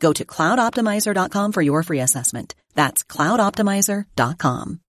Go to cloudoptimizer.com for your free assessment. That's cloudoptimizer.com.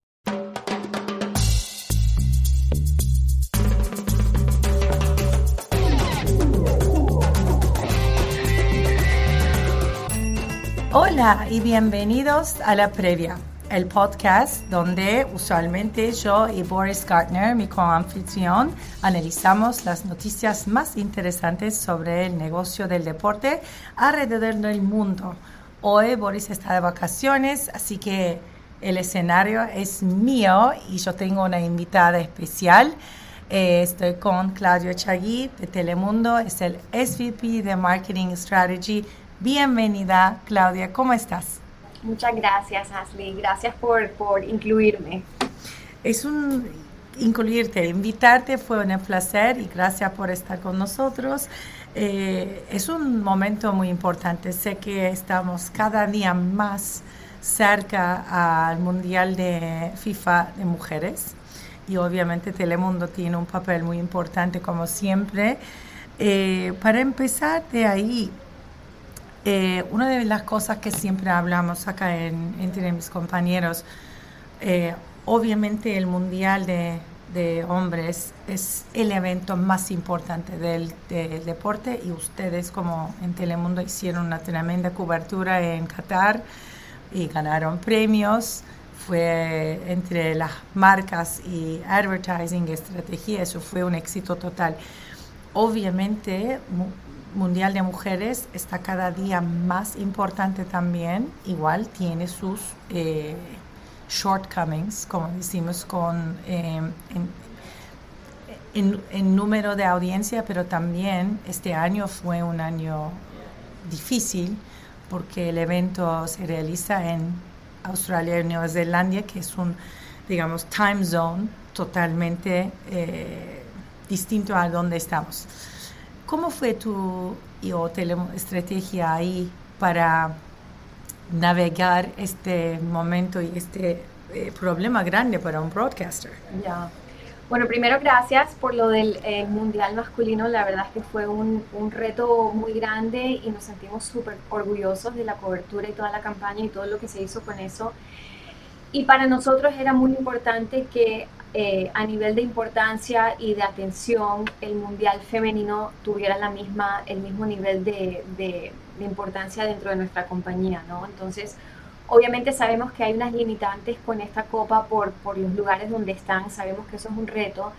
Hola y bienvenidos a La Previa, el podcast donde usualmente yo y Boris Gartner, mi coanfitrión, analizamos las noticias más interesantes sobre el negocio del deporte alrededor del mundo. Hoy Boris está de vacaciones, así que el escenario es mío y yo tengo una invitada especial. Eh, estoy con Claudio Chagui de Telemundo, es el SVP de Marketing Strategy Bienvenida, Claudia, ¿cómo estás? Muchas gracias, Ashley. Gracias por, por incluirme. Es un incluirte, invitarte fue un placer y gracias por estar con nosotros. Eh, es un momento muy importante. Sé que estamos cada día más cerca al Mundial de FIFA de Mujeres y obviamente Telemundo tiene un papel muy importante como siempre. Eh, para empezar de ahí, eh, una de las cosas que siempre hablamos acá entre mis compañeros, eh, obviamente el Mundial de, Hombres es el evento más importante del, deporte y ustedes como en Telemundo hicieron una tremenda cobertura en Qatar y ganaron premios. Fue entre las marcas y advertising, estrategia, eso fue un éxito total. Obviamente, Mundial de Mujeres está cada día más importante también. Igual tiene sus eh, shortcomings, como decimos, con eh, en, número de audiencia, pero también este año fue un año difícil porque el evento se realiza en Australia y Nueva Zelanda, que es un, digamos, time zone totalmente eh, distinto a donde estamos. ¿Cómo fue tu estrategia ahí para navegar este momento y este eh, problema grande para un broadcaster? Ya. Bueno, primero gracias por lo del Mundial Masculino. La verdad es que fue un, un reto muy grande y nos sentimos súper orgullosos de la cobertura y toda la campaña y todo lo que se hizo con eso. Y para nosotros era muy importante que eh, a nivel de importancia y de atención el mundial femenino tuviera la misma, el mismo nivel de, de, importancia dentro de nuestra compañía, ¿no? Entonces, obviamente sabemos que hay unas limitantes con esta copa por, por los lugares donde están, sabemos que eso es un reto,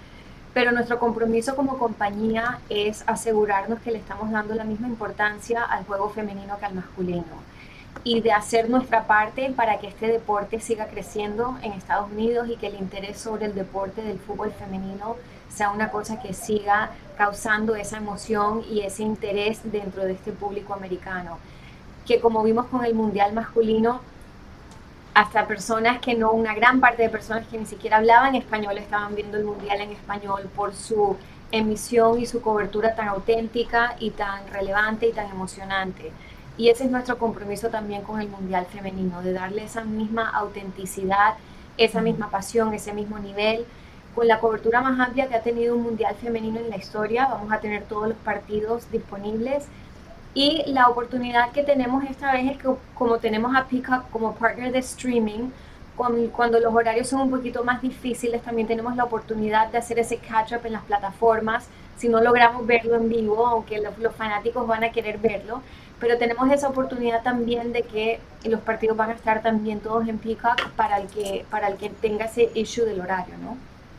pero nuestro compromiso como compañía es asegurarnos que le estamos dando la misma importancia al juego femenino que al masculino y de hacer nuestra parte para que este deporte siga creciendo en Estados Unidos y que el interés sobre el deporte del fútbol femenino sea una cosa que siga causando esa emoción y ese interés dentro de este público americano. Que como vimos con el Mundial masculino, hasta personas que no, una gran parte de personas que ni siquiera hablaban español estaban viendo el Mundial en español por su emisión y su cobertura tan auténtica y tan relevante y tan emocionante. Y ese es nuestro compromiso también con el Mundial Femenino, de darle esa misma autenticidad, esa misma pasión, ese mismo nivel. Con la cobertura más amplia que ha tenido un Mundial Femenino en la historia, vamos a tener todos los partidos disponibles. Y la oportunidad que tenemos esta vez es que como tenemos a Peacock como partner de streaming, cuando, los horarios son un poquito más difíciles, también tenemos la oportunidad de hacer ese catch-up en las plataformas. Si no logramos verlo en vivo, aunque los fanáticos van a querer verlo, pero tenemos esa oportunidad también de que los partidos van a estar también todos en Peacock para el que, para el que tenga ese issue del horario, ¿no?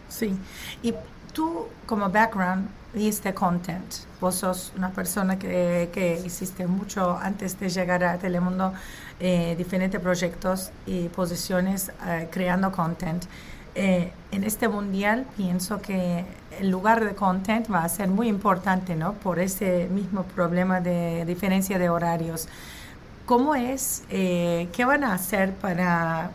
Sí, y tú como background viste content, vos sos una persona que, que hiciste mucho antes de llegar a Telemundo, eh, diferentes proyectos y posiciones eh, creando content. Eh, en este mundial pienso que el lugar de content va a ser muy importante, ¿no? Por ese mismo problema de diferencia de horarios. ¿Cómo es? Eh, ¿Qué van a hacer para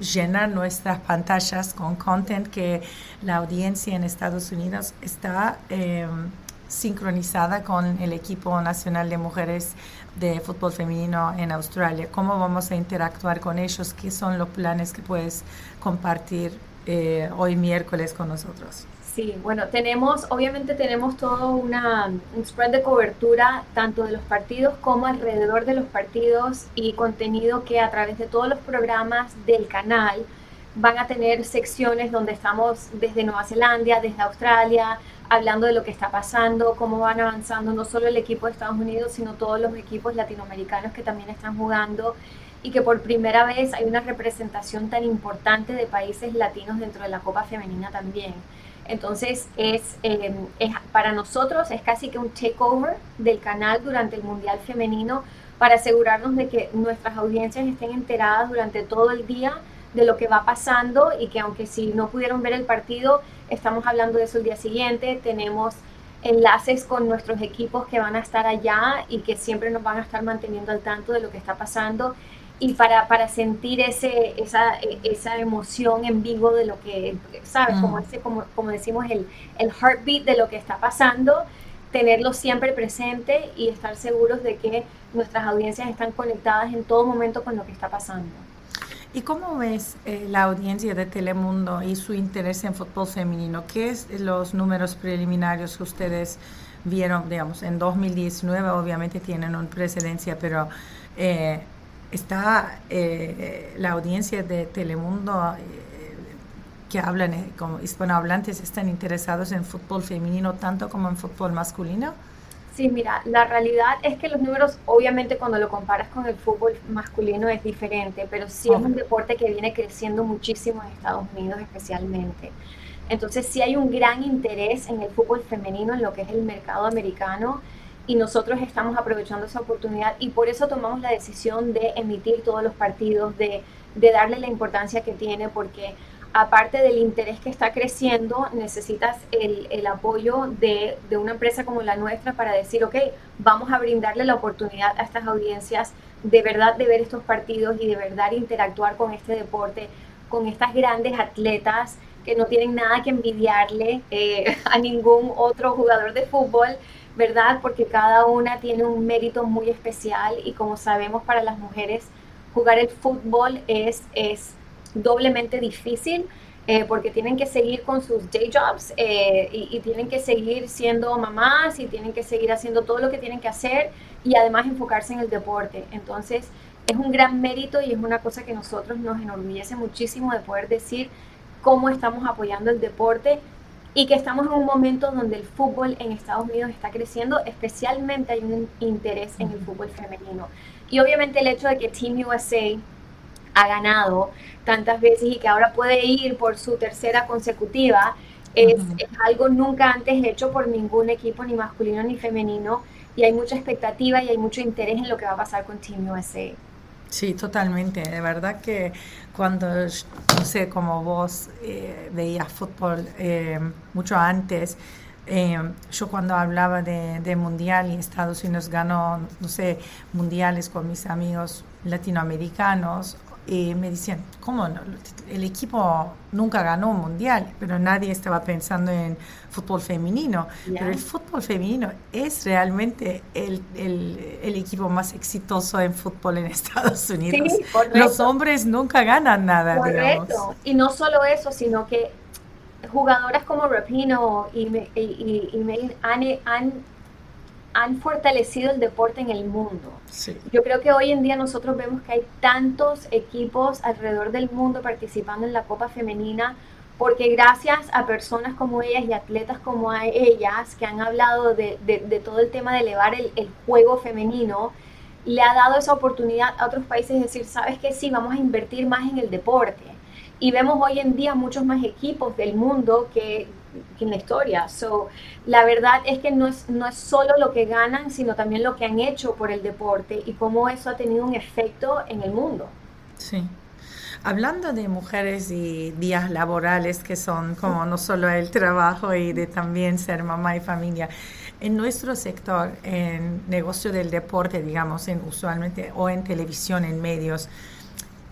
llenar nuestras pantallas con content que la audiencia en Estados Unidos está em, sincronizada con el equipo nacional de mujeres de fútbol femenino en Australia? ¿Cómo vamos a interactuar con ellos? ¿Qué son los planes que puedes compartir eh, hoy miércoles con nosotros. Sí, bueno, tenemos, obviamente tenemos todo una, un spread de cobertura tanto de los partidos como alrededor de los partidos y contenido que a través de todos los programas del canal van a tener secciones donde estamos desde Nueva Zelanda, desde Australia, hablando de lo que está pasando, cómo van avanzando no solo el equipo de Estados Unidos, sino todos los equipos latinoamericanos que también están jugando y que por primera vez hay una representación tan importante de países latinos dentro de la Copa Femenina también. Entonces es, em, es, para nosotros es casi que un takeover del canal durante el Mundial Femenino para asegurarnos de que nuestras audiencias estén enteradas durante todo el día de lo que va pasando y que aunque si no pudieron ver el partido, estamos hablando de eso el día siguiente, tenemos enlaces con nuestros equipos que van a estar allá y que siempre nos van a estar manteniendo al tanto de lo que está pasando y para, para sentir ese, esa, esa emoción en vivo de lo que, ¿sabes? Como, mm. ese, como, como decimos, el, el heartbeat de lo que está pasando, tenerlo siempre presente y estar seguros de que nuestras audiencias están conectadas en todo momento con lo que está pasando. ¿Y cómo ves eh, la audiencia de Telemundo y su interés en fútbol femenino? ¿Qué es los números preliminares que ustedes vieron, digamos, en 2019? Obviamente tienen una precedencia, pero eh, está eh, la audiencia de Telemundo eh, que hablan eh, como hispanohablantes están interesados en fútbol femenino tanto como en fútbol masculino? Sí, mira, la realidad es que los números, obviamente cuando lo comparas con el fútbol masculino es diferente, pero sí es un deporte que viene creciendo muchísimo en Estados Unidos especialmente. Entonces sí hay un gran interés en el fútbol femenino, en lo que es el mercado americano y nosotros estamos aprovechando esa oportunidad y por eso tomamos la decisión de emitir todos los partidos, de, darle la importancia que tiene, porque aparte del interés que está creciendo, necesitas el, apoyo de, una empresa como la nuestra para decir, ok, vamos a brindarle la oportunidad a estas audiencias de verdad de ver estos partidos y de verdad interactuar con este deporte, con estas grandes atletas que no tienen nada que envidiarle eh, a ningún otro jugador de fútbol, ¿verdad? Porque cada una tiene un mérito muy especial y como sabemos para las mujeres jugar el fútbol es, es doblemente difícil eh, porque tienen que seguir con sus day jobs eh, y, y, tienen que seguir siendo mamás y tienen que seguir haciendo todo lo que tienen que hacer y además enfocarse en el deporte. Entonces es un gran mérito y es una cosa que nosotros nos enorgullece muchísimo de poder decir cómo estamos apoyando el deporte y que estamos en un momento donde el fútbol en Estados Unidos está creciendo, especialmente hay un interés en el fútbol femenino. Y obviamente el hecho de que Team USA ha ganado tantas veces y que ahora puede ir por su tercera consecutiva, es, es, algo nunca antes hecho por ningún equipo, ni masculino ni femenino, y hay mucha expectativa y hay mucho interés en lo que va a pasar con Team USA. Sí, totalmente. De verdad que cuando, no sé, como vos eh, veías fútbol eh, mucho antes, eh, yo cuando hablaba de, de, mundial y Estados Unidos ganó, no sé, mundiales con mis amigos latinoamericanos y me decían, ¿cómo no? El equipo nunca ganó un mundial, pero nadie estaba pensando en fútbol femenino. Pero el fútbol femenino es realmente el, el, el, equipo más exitoso en fútbol en Estados Unidos. Sí, Los hombres nunca ganan nada, correcto. Y no solo eso, sino que jugadoras como Rapino y, y, y, y han, han han fortalecido el deporte en el mundo. Yo creo que hoy en día nosotros vemos que hay tantos equipos alrededor del mundo participando en la Copa Femenina porque gracias a personas como ellas y atletas como ellas que han hablado de, todo el tema de elevar el, juego femenino, le ha dado esa oportunidad a otros países de decir, sabes que sí, vamos a invertir más en el deporte. Y vemos hoy en día muchos más equipos del mundo que, en la historia. So, la verdad es que no es, no es solo lo que ganan, sino también lo que han hecho por el deporte y cómo eso ha tenido un efecto en el mundo. Sí. Hablando de mujeres y días laborales que son como no solo el trabajo y de también ser mamá y familia, en nuestro sector, en negocio del deporte, digamos, en usualmente o en televisión, en medios,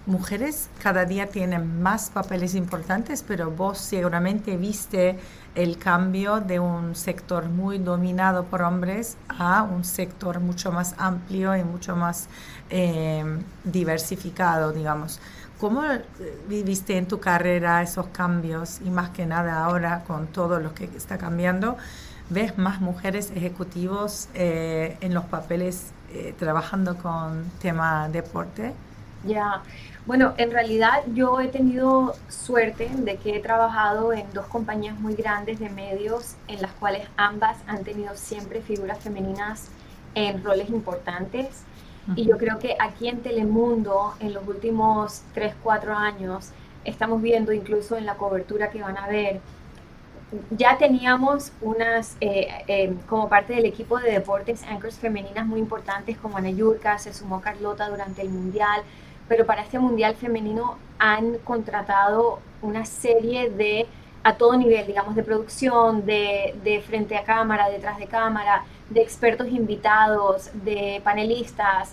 mujeres cada día tienen más papeles importantes, pero vos seguramente viste el cambio de un sector muy dominado por hombres a un sector mucho más amplio y mucho más eh, diversificado, digamos. ¿Cómo viviste en tu carrera esos cambios y más que nada ahora con todo lo que está cambiando? ¿Ves más mujeres ejecutivos eh, en los papeles eh, trabajando con tema deporte? Ya, bueno, en realidad yo he tenido suerte de que he trabajado en dos compañías muy grandes de medios en las cuales ambas han tenido siempre figuras femeninas en roles importantes. Y yo creo que aquí en Telemundo, en los últimos 3, 4 años, estamos viendo incluso en la cobertura que van a ver, ya teníamos unas, eh, eh, como parte del equipo de deportes, anchors femeninas muy importantes como Ana Yurka, se sumó Carlota durante el Mundial, pero para este Mundial femenino han contratado una serie de, a todo nivel, digamos, de producción, de, de frente a cámara, detrás de cámara, de expertos invitados, de panelistas,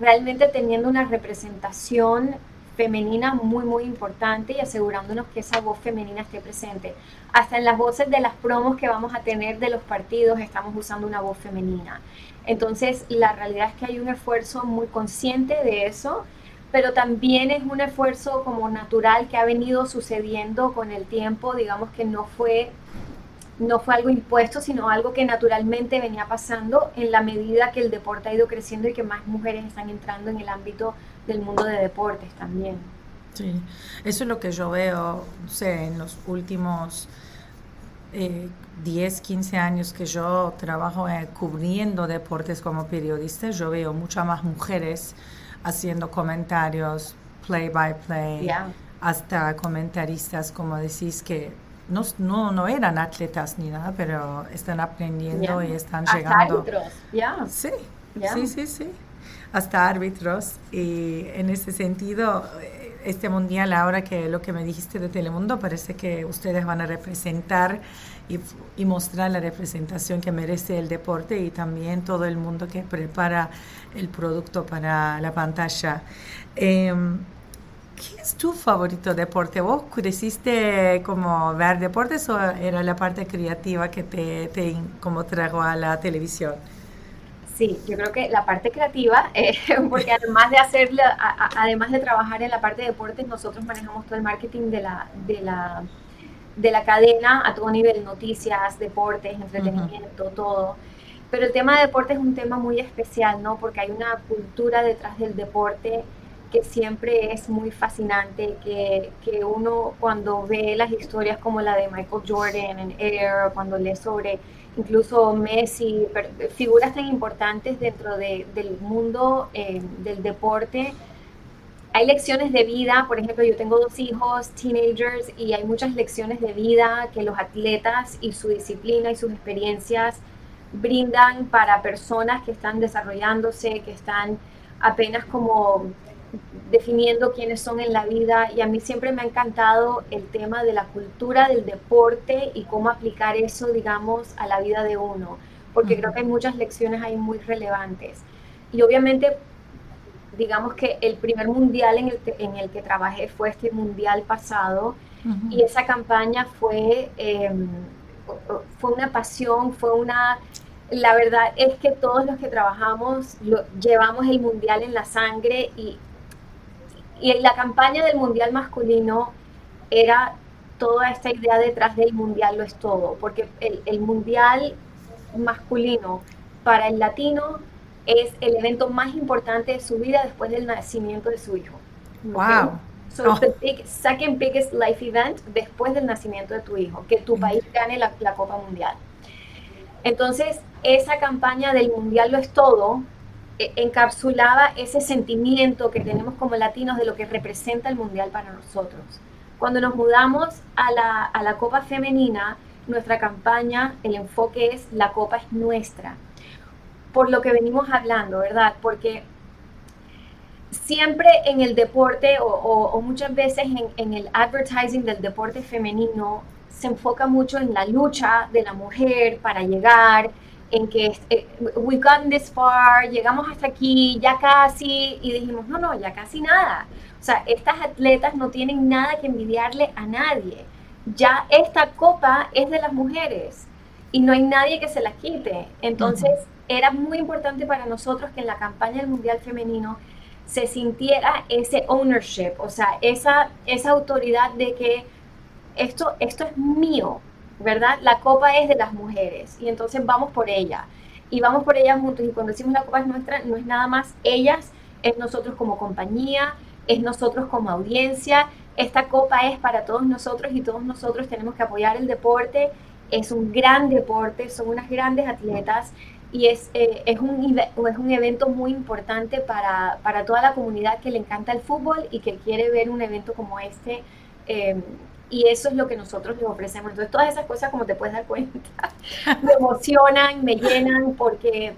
realmente teniendo una representación femenina muy, muy importante y asegurándonos que esa voz femenina esté presente. Hasta en las voces de las promos que vamos a tener de los partidos estamos usando una voz femenina. Entonces, la realidad es que hay un esfuerzo muy consciente de eso, pero también es un esfuerzo como natural que ha venido sucediendo con el tiempo, digamos que no fue no fue algo impuesto, sino algo que naturalmente venía pasando en la medida que el deporte ha ido creciendo y que más mujeres están entrando en el ámbito del mundo de deportes también. Sí, eso es lo que yo veo, no sé, en los últimos 10, eh, 15 años que yo trabajo eh, cubriendo deportes como periodista, yo veo muchas más mujeres haciendo comentarios, play by play, hasta comentaristas, como decís, que no, no, no, eran atletas ni nada, pero están aprendiendo y están llegando. Árbitros, ya. Sí, sí, sí, sí hasta árbitros. Y en ese sentido, este mundial, ahora que lo que me dijiste de Telemundo, parece que ustedes van a representar y, mostrar la representación que merece el deporte y también todo el mundo que prepara el producto para la pantalla. Em, ¿Qué es tu favorito deporte? ¿Vos creciste como ver deportes o era la parte creativa que te, te como trajo a la televisión? Sí, yo creo que la parte creativa, eh, porque además de hacerla, además de trabajar en la parte de deportes, nosotros manejamos todo el marketing de la, de la, de la cadena a todo nivel, noticias, deportes, entretenimiento, todo. Pero el tema de deporte es un tema muy especial, ¿no? Porque hay una cultura detrás del deporte que siempre es muy fascinante, que, que uno cuando ve las historias como la de Michael Jordan en Air, cuando lee sobre incluso Messi, figuras tan importantes dentro del mundo eh, del deporte. Hay lecciones de vida, por ejemplo, yo tengo dos hijos, teenagers, y hay muchas lecciones de vida que los atletas y su disciplina y sus experiencias brindan para personas que están desarrollándose, que están apenas como definiendo quiénes son en la vida y a mí siempre me ha encantado el tema de la cultura del deporte y cómo aplicar eso, digamos, a la vida de uno, porque creo que hay muchas lecciones ahí muy relevantes. Y obviamente, digamos que el primer mundial en el, en el que trabajé fue este mundial pasado y esa campaña fue, em, fue una pasión, fue una la verdad es que todos los que trabajamos lo, llevamos el mundial en la sangre y y la campaña del Mundial masculino era toda esta idea detrás del Mundial lo es todo, porque el, Mundial masculino para el latino es el evento más importante de su vida después del nacimiento de su hijo. Wow. So it's the big, second biggest life event después del nacimiento de tu hijo, que tu país gane la, la Copa Mundial. Entonces, esa campaña del Mundial lo es todo encapsulaba ese sentimiento que tenemos como latinos de lo que representa el mundial para nosotros. Cuando nos mudamos a la, a la Copa Femenina, nuestra campaña, el enfoque es la Copa es nuestra. Por lo que venimos hablando, ¿verdad? Porque siempre en el deporte o, muchas veces en, el advertising del deporte femenino se enfoca mucho en la lucha de la mujer para llegar, en que eh, we got this far, llegamos hasta aquí, ya casi, y dijimos, no, no, ya casi nada. O sea, estas atletas no tienen nada que envidiarle a nadie. Ya esta copa es de las mujeres y no hay nadie que se la quite. Entonces, era muy importante para nosotros que en la campaña del Mundial Femenino se sintiera ese ownership, o sea, esa, esa autoridad de que esto, esto es mío, ¿verdad? La copa es de las mujeres y entonces vamos por ella y vamos por ella juntos y cuando decimos la copa es nuestra, no es nada más ellas, es nosotros como compañía, es nosotros como audiencia, esta copa es para todos nosotros y todos nosotros tenemos que apoyar el deporte, es un gran deporte, son unas grandes atletas y es, eh, es, un, es un evento muy importante para, para, toda la comunidad que le encanta el fútbol y que quiere ver un evento como este. Eh, y eso es lo que nosotros les ofrecemos. Entonces, todas esas cosas, como te puedes dar cuenta, me emocionan, me llenan, porque,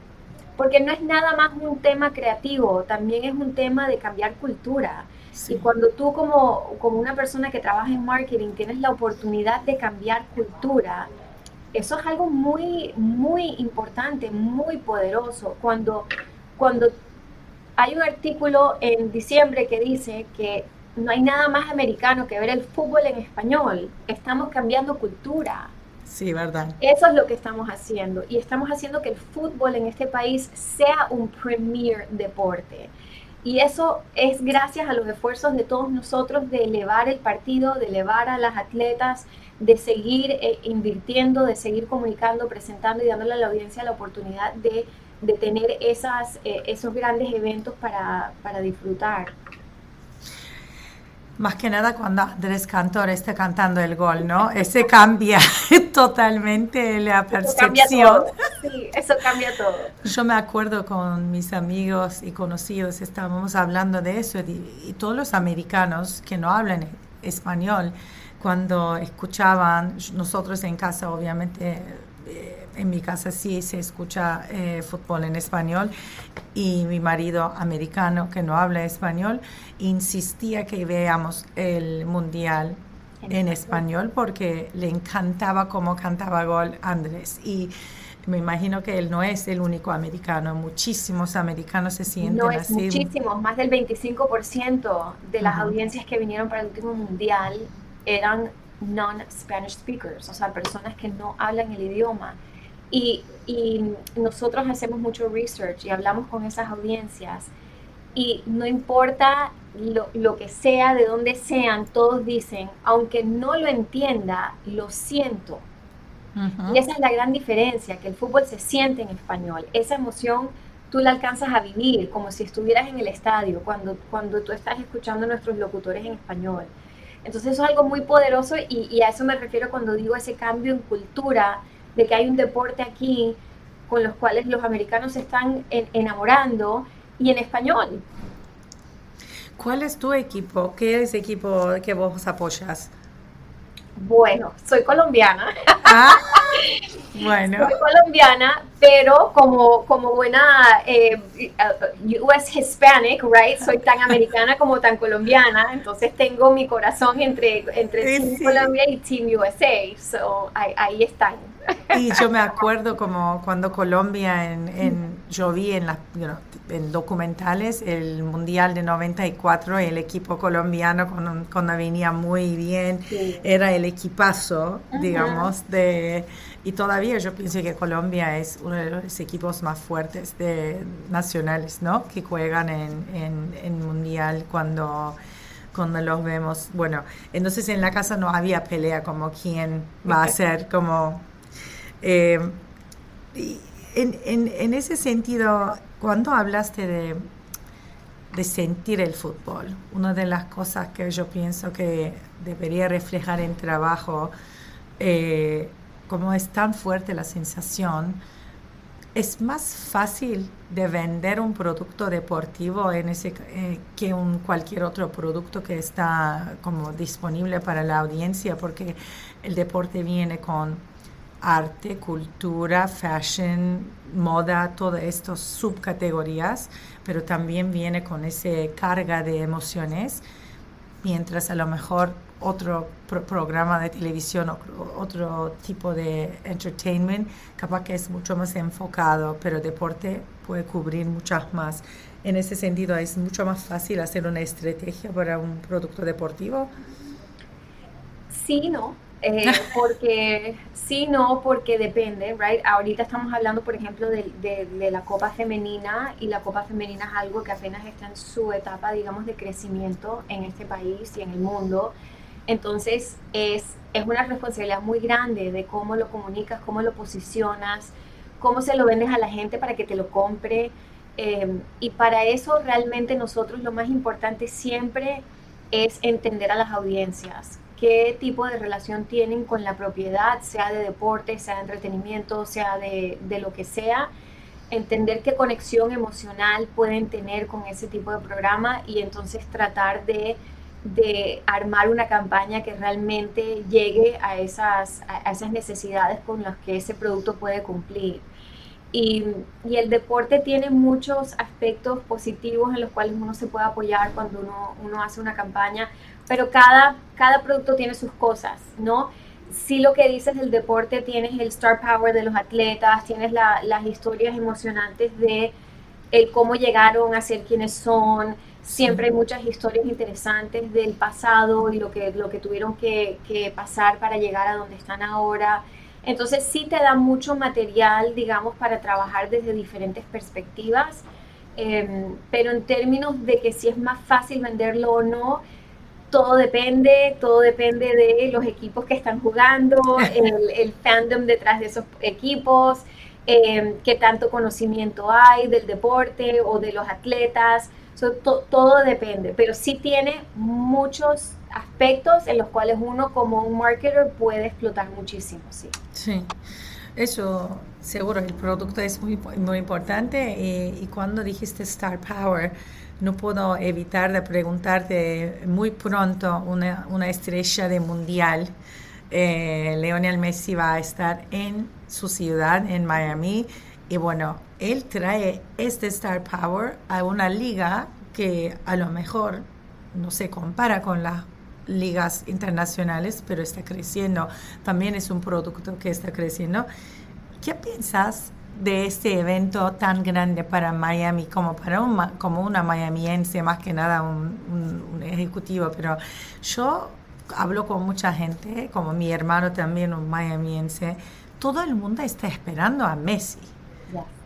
porque no es nada más un tema creativo, también es un tema de cambiar cultura. Y cuando tú como, como una persona que trabaja en marketing tienes la oportunidad de cambiar cultura, eso es algo muy, muy importante, muy poderoso. Cuando, cuando hay un artículo en diciembre que dice que no hay nada más americano que ver el fútbol en español. Estamos cambiando cultura. Sí, verdad. Eso es lo que estamos haciendo. Y estamos haciendo que el fútbol en este país sea un premier deporte. Y eso es gracias a los esfuerzos de todos nosotros de elevar el partido, de elevar a las atletas, de seguir eh, invirtiendo, de seguir comunicando, presentando y dándole a la audiencia la oportunidad de, de tener esas, eh, esos grandes eventos para, para disfrutar. Más que nada cuando Andrés Cantor esté cantando el gol, ¿no? Ese cambia totalmente la percepción. Sí, eso cambia todo. Yo me acuerdo con mis amigos y conocidos, estábamos hablando de eso y, todos los americanos que no hablan español, cuando escuchaban, nosotros en casa obviamente eh, en mi casa sí se escucha eh, fútbol en español y mi marido americano que no habla español insistía que veamos el mundial en español. porque le encantaba cómo cantaba gol Andrés. Y me imagino que él no es el único americano, muchísimos americanos se sienten no es Muchísimos, más del 25% de las audiencias que vinieron para el último mundial eran non-Spanish speakers, o sea, personas que no hablan el idioma. Y, nosotros hacemos mucho research y hablamos con esas audiencias y no importa lo, que sea, de donde sean, todos dicen, aunque no lo entienda, lo siento. Y esa es la gran diferencia, que el fútbol se siente en español. Esa emoción tú la alcanzas a vivir como si estuvieras en el estadio, cuando, cuando tú estás escuchando a nuestros locutores en español. Entonces eso es algo muy poderoso y, a eso me refiero cuando digo ese cambio en cultura, de que hay un deporte aquí con los cuales los americanos se están enamorando y en español. ¿Cuál es tu equipo? ¿Qué es el equipo que vos apoyas? Bueno, soy colombiana. Ah, bueno. Soy colombiana, pero como, como buena eh, US Hispanic, right? Soy tan americana como tan colombiana, entonces tengo mi corazón entre, entre Team Colombia y Team USA, so ahí, están. Y yo me acuerdo como cuando Colombia, en, en yo vi en, la, en documentales el Mundial de 94, el equipo colombiano cuando, cuando venía muy bien, era el equipazo, digamos, de y todavía yo pienso que Colombia es uno de los equipos más fuertes de nacionales, ¿no? Que juegan en, en, mundial cuando cuando los vemos. Bueno, entonces en la casa no había pelea como quién va a ser, como... Eh, en, ese sentido, cuando hablaste de, sentir el fútbol, una de las cosas que yo pienso que debería reflejar en trabajo eh, como es tan fuerte la sensación, es más fácil de vender un producto deportivo eh, que un cualquier otro producto que está como disponible para la audiencia porque el deporte viene con arte, cultura, fashion, moda, todas estas subcategorías, pero también viene con esa carga de emociones, mientras a lo mejor otro programa de televisión, o otro tipo de entertainment, capaz que es mucho más enfocado, pero deporte puede cubrir muchas más. En ese sentido, es mucho más fácil hacer una estrategia para un producto deportivo. Sí, no. Eh, porque sí, no, porque depende, right? Ahorita estamos hablando, por ejemplo, de, de, la Copa Femenina y la Copa Femenina es algo que apenas está en su etapa, digamos, de crecimiento en este país y en el mundo. Entonces es, es una responsabilidad muy grande de cómo lo comunicas, cómo lo posicionas, cómo se lo vendes a la gente para que te lo compre. Em, y para eso realmente nosotros lo más importante siempre es entender a las audiencias, qué tipo de relación tienen con la propiedad, sea de deporte, sea de entretenimiento, sea de, de lo que sea, entender qué conexión emocional pueden tener con ese tipo de programa y entonces tratar de de armar una campaña que realmente llegue a esas, a esas necesidades con las que ese producto puede cumplir. Y, y, el deporte tiene muchos aspectos positivos en los cuales uno se puede apoyar cuando uno, uno hace una campaña, pero cada, cada producto tiene sus cosas, ¿no? Si lo que dices del deporte, tienes el star power de los atletas, tienes las historias emocionantes de el cómo llegaron a ser quienes son, Siempre hay muchas historias interesantes del pasado y lo que, lo que tuvieron que, pasar para llegar a donde están ahora. Entonces sí te da mucho material, digamos, para trabajar desde diferentes perspectivas, em, pero en términos de que si es más fácil venderlo o no, todo depende, todo depende de los equipos que están jugando, el, el fandom detrás de esos equipos, eh, qué tanto conocimiento hay del deporte o de los atletas todo depende, pero sí tiene muchos aspectos en los cuales uno como un marketer puede explotar muchísimo, sí. Sí, eso seguro, el producto es muy, muy importante y, y cuando dijiste Star Power, no puedo evitar de preguntarte muy pronto una, una estrella de mundial. Eh, Leonel Messi va a estar en su ciudad, en Miami, y bueno, él trae este Star Power a una liga que a lo mejor no se compara con las ligas internacionales, pero está creciendo. También es un producto que está creciendo. ¿Qué piensas de este evento tan grande para Miami como para un, como una miamiense, más que nada un, un ejecutivo? Pero yo hablo con mucha gente, como mi hermano también, un miamiense. Todo el mundo está esperando a Messi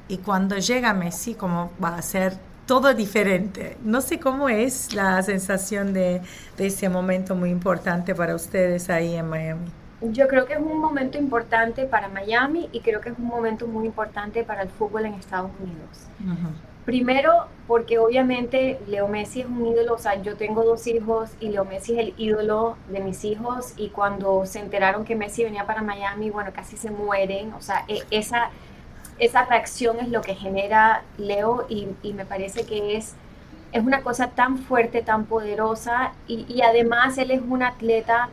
y cuando llega Messi, como va a ser todo diferente. No sé cómo es la sensación de, de ese momento muy importante para ustedes ahí en Miami. Yo creo que es un momento importante para Miami y creo que es un momento muy importante para el fútbol en Estados Unidos. Primero, porque obviamente Leo Messi es un ídolo, o sea, yo tengo dos hijos y Leo Messi es el ídolo de mis hijos y cuando se enteraron que Messi venía para Miami, bueno, casi se mueren, o sea, e, esa esa reacción es lo que genera Leo y, me parece que es, es una cosa tan fuerte, tan poderosa y, además él es un atleta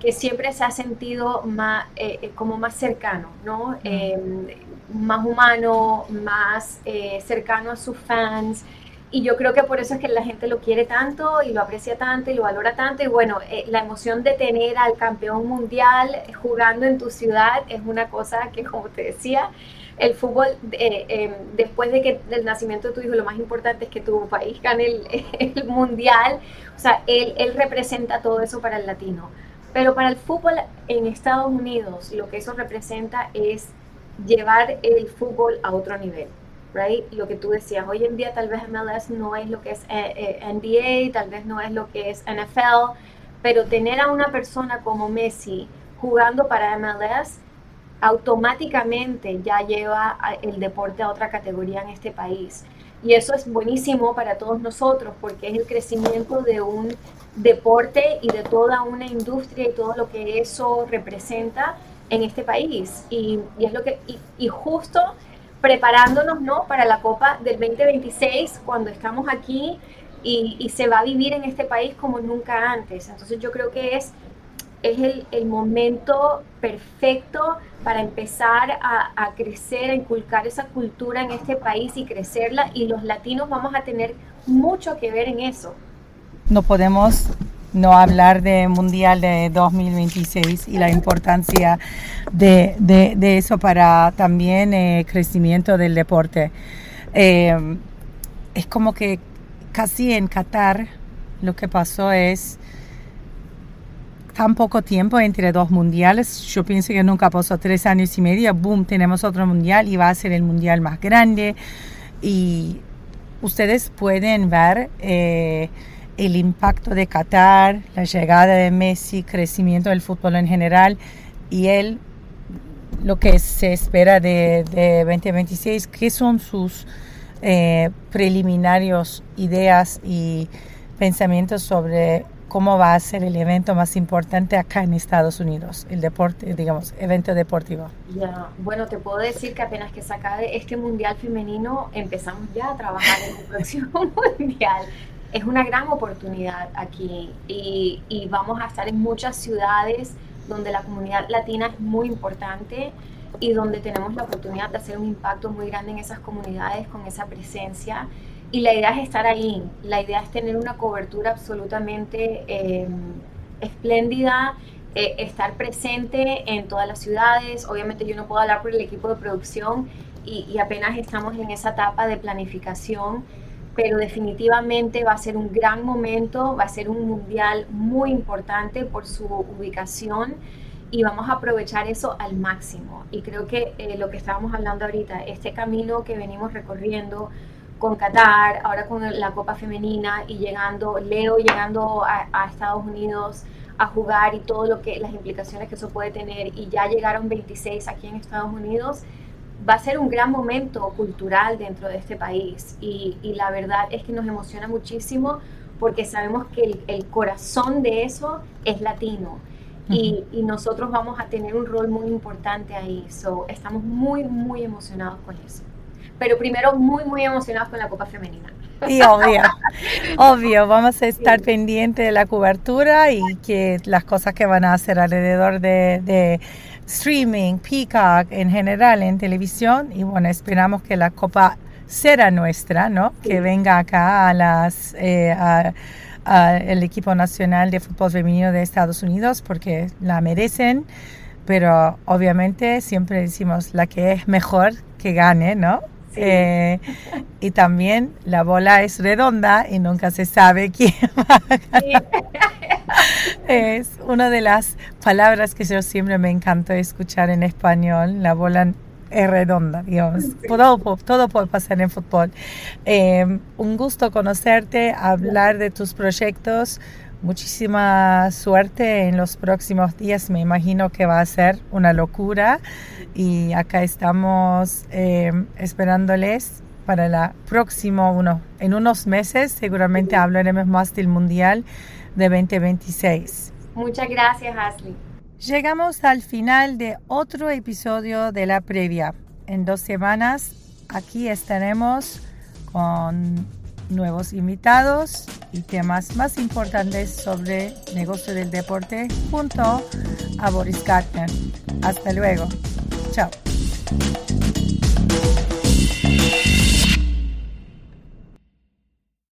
que siempre se ha sentido más, eh, eh, como más cercano, ¿no? Em, más humano, más eh, cercano a sus fans. Y yo creo que por eso es que la gente lo quiere tanto y lo aprecia tanto y lo valora tanto. Y bueno, la emoción de tener al campeón mundial jugando en tu ciudad es una cosa que, como te decía, el fútbol, eh, em, después de que del nacimiento de tu hijo, lo más importante es que tu país gane el, el mundial. O sea, él, él representa todo eso para el latino. Pero para el fútbol en Estados Unidos, lo que eso representa es llevar el fútbol a otro nivel right? Lo que tú decías, hoy en día tal vez MLS no es lo que es eh, eh, NBA, tal vez no es lo que es NFL, pero tener a una persona como Messi jugando para MLS automáticamente ya lleva el deporte a otra categoría en este país. Y eso es buenísimo para todos nosotros porque es el crecimiento de un deporte y de toda una industria y todo lo que eso representa en este país. Y, es lo que, y, justo preparándonos ¿no? para la Copa del 2026, cuando estamos aquí y, y, se va a vivir en este país como nunca antes. Entonces yo creo que es, es el, el momento perfecto para empezar a, a, crecer, a inculcar esa cultura en este país y crecerla. Y los latinos vamos a tener mucho que ver en eso. No podemos no hablar de Mundial de 2026 y la importancia de, de, eso para también el eh, crecimiento del deporte. Eh, es como que casi en Qatar lo que pasó es tan poco tiempo entre dos mundiales. Yo pienso que nunca pasó tres años y medio. Boom, tenemos otro mundial y va a ser el mundial más grande. Y ustedes pueden ver eh, el impacto de Qatar, la llegada de Messi, crecimiento del fútbol en general y él, lo que se espera de, 2026, qué son sus eh, preliminarios ideas y pensamientos sobre cómo va a ser el evento más importante acá en Estados Unidos, el deporte, digamos, evento deportivo. Ya, bueno, te puedo decir que apenas que se acabe este mundial femenino, empezamos ya a trabajar en el próximo mundial es una gran oportunidad aquí y, vamos a estar en muchas ciudades donde la comunidad latina es muy importante y donde tenemos la oportunidad de hacer un impacto muy grande en esas comunidades con esa presencia. Y la idea es estar ahí, la idea es tener una cobertura absolutamente em, espléndida, eh, estar presente en todas las ciudades. Obviamente yo no puedo hablar por el equipo de producción y, y apenas estamos en esa etapa de planificación pero definitivamente va a ser un gran momento, va a ser un mundial muy importante por su ubicación y vamos a aprovechar eso al máximo. Y creo que eh, lo que estábamos hablando ahorita, este camino que venimos recorriendo con Qatar, ahora con la Copa Femenina y llegando, Leo llegando a, a Estados Unidos a jugar y todo lo que las implicaciones que eso puede tener y ya llegaron 26 aquí en Estados Unidos, va a ser un gran momento cultural dentro de este país y, la verdad es que nos emociona muchísimo porque sabemos que el, corazón de eso es latino y, nosotros vamos a tener un rol muy importante ahí. So, estamos muy, muy emocionados con eso. Pero primero muy, muy emocionados con la Copa Femenina. Sí, obvio. obvio, vamos a estar pendientes de la cobertura y que las cosas que van a hacer alrededor de streaming, Peacock en general en televisión y bueno, esperamos que la copa será nuestra, ¿no? Que venga acá a las eh, el equipo nacional de fútbol femenino de Estados Unidos porque la merecen, pero obviamente siempre decimos la que es mejor que gane, ¿no? Eh, y también la bola es redonda y nunca se sabe quién va a ganar. Es una de las palabras que yo siempre me encanta escuchar en español. La bola es redonda, digamos. Todo, todo puede pasar en fútbol. Eh, un gusto conocerte, hablar de tus proyectos. Muchísima suerte en los próximos días. Me imagino que va a ser una locura. Y acá estamos eh, esperándoles para el próximo, uno, en unos meses seguramente hablaremos más del Mundial de 2026. Muchas gracias, Ashley. Llegamos al final de otro episodio de la previa. En dos semanas aquí estaremos con nuevos invitados y temas más importantes sobre negocio del deporte junto a Boris Gartner. Hasta luego. Chao.